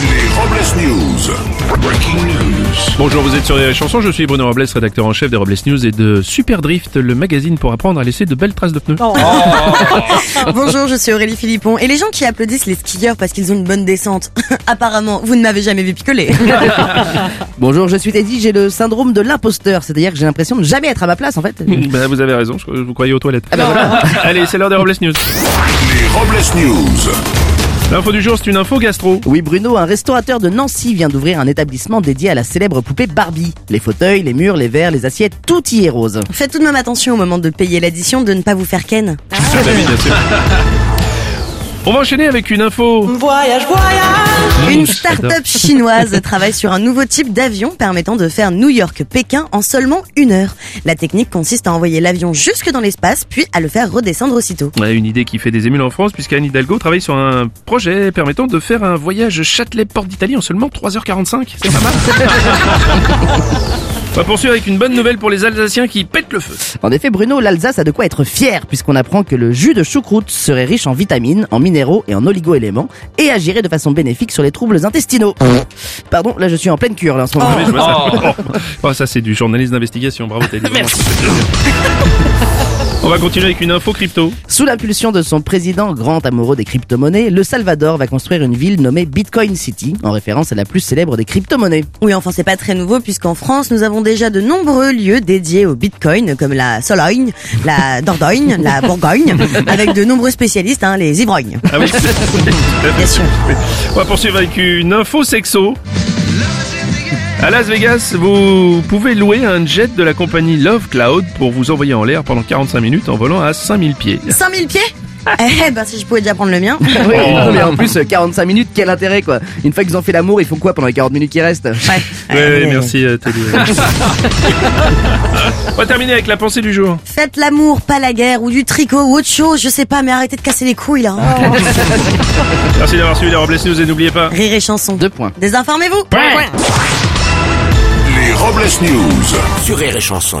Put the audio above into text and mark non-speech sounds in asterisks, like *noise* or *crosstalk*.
Les Robles News. Breaking news. Bonjour, vous êtes sur les chansons, je suis Bruno Robles, rédacteur en chef des Robles News et de Super Drift, le magazine pour apprendre à laisser de belles traces de pneus. *laughs* Bonjour, je suis Aurélie Philippon. Et les gens qui applaudissent les skieurs parce qu'ils ont une bonne descente, *laughs* apparemment, vous ne m'avez jamais vu picoler. *laughs* Bonjour, je suis Teddy, j'ai le syndrome de l'imposteur, c'est-à-dire que j'ai l'impression de jamais être à ma place en fait. Bah, vous avez raison, je, vous croyais aux toilettes. Ah bah voilà. Allez, c'est l'heure des Robles News. Les Robles News. L'info du jour, c'est une info gastro. Oui Bruno, un restaurateur de Nancy vient d'ouvrir un établissement dédié à la célèbre poupée Barbie. Les fauteuils, les murs, les verres, les assiettes, tout y est rose. Faites tout de même attention au moment de payer l'addition de ne pas vous faire ken. Ah oui, bien sûr. On va enchaîner avec une info. Voyage, voyage Une start-up *laughs* chinoise travaille sur un nouveau type d'avion permettant de faire New York-Pékin en seulement une heure. La technique consiste à envoyer l'avion jusque dans l'espace, puis à le faire redescendre aussitôt. Ouais, une idée qui fait des émules en France, puisqu'Anne Hidalgo travaille sur un projet permettant de faire un voyage Châtelet-Porte d'Italie en seulement 3h45. C'est pas mal. *laughs* On va poursuivre avec une bonne nouvelle pour les Alsaciens qui pètent le feu. En effet Bruno, l'Alsace a de quoi être fier puisqu'on apprend que le jus de choucroute serait riche en vitamines, en minéraux et en oligo-éléments et agirait de façon bénéfique sur les troubles intestinaux. Pardon, là je suis en pleine cure là en ce moment. Ah oui, je vois ça. *laughs* Oh, ça c'est du journalisme d'investigation, bravo Teddy. *laughs* Merci. *laughs* On va continuer avec une info crypto. Sous l'impulsion de son président grand amoureux des crypto-monnaies, le Salvador va construire une ville nommée Bitcoin City, en référence à la plus célèbre des crypto-monnaies. Oui, enfin c'est pas très nouveau puisqu'en France nous avons déjà de nombreux lieux dédiés au Bitcoin comme la Sologne, la Dordogne, la Bourgogne, *laughs* avec de nombreux spécialistes, hein, les ivrognes. Ah oui, *laughs* Bien sûr. On va poursuivre avec une info sexo. À Las Vegas, vous pouvez louer un jet de la compagnie Love Cloud pour vous envoyer en l'air pendant 45 minutes en volant à 5000 pieds. 5000 pieds? Eh ben si je pouvais déjà prendre le mien. *laughs* Oui, non, mais en plus, euh, 45 minutes, quel intérêt quoi Une fois qu'ils ont fait l'amour, ils font quoi pendant les 40 minutes qui restent? Ouais. Ouais, ouais, merci euh, Teddy. *laughs* On va terminer avec la pensée du jour. Faites l'amour, pas la guerre, ou du tricot, ou autre chose, je sais pas, mais arrêtez de casser les couilles là. *laughs* Merci d'avoir suivi les Robles News et n'oubliez pas. Rire et chanson. Deux points. Désinformez-vous. Les Robles News. Sur Rire et Chanson.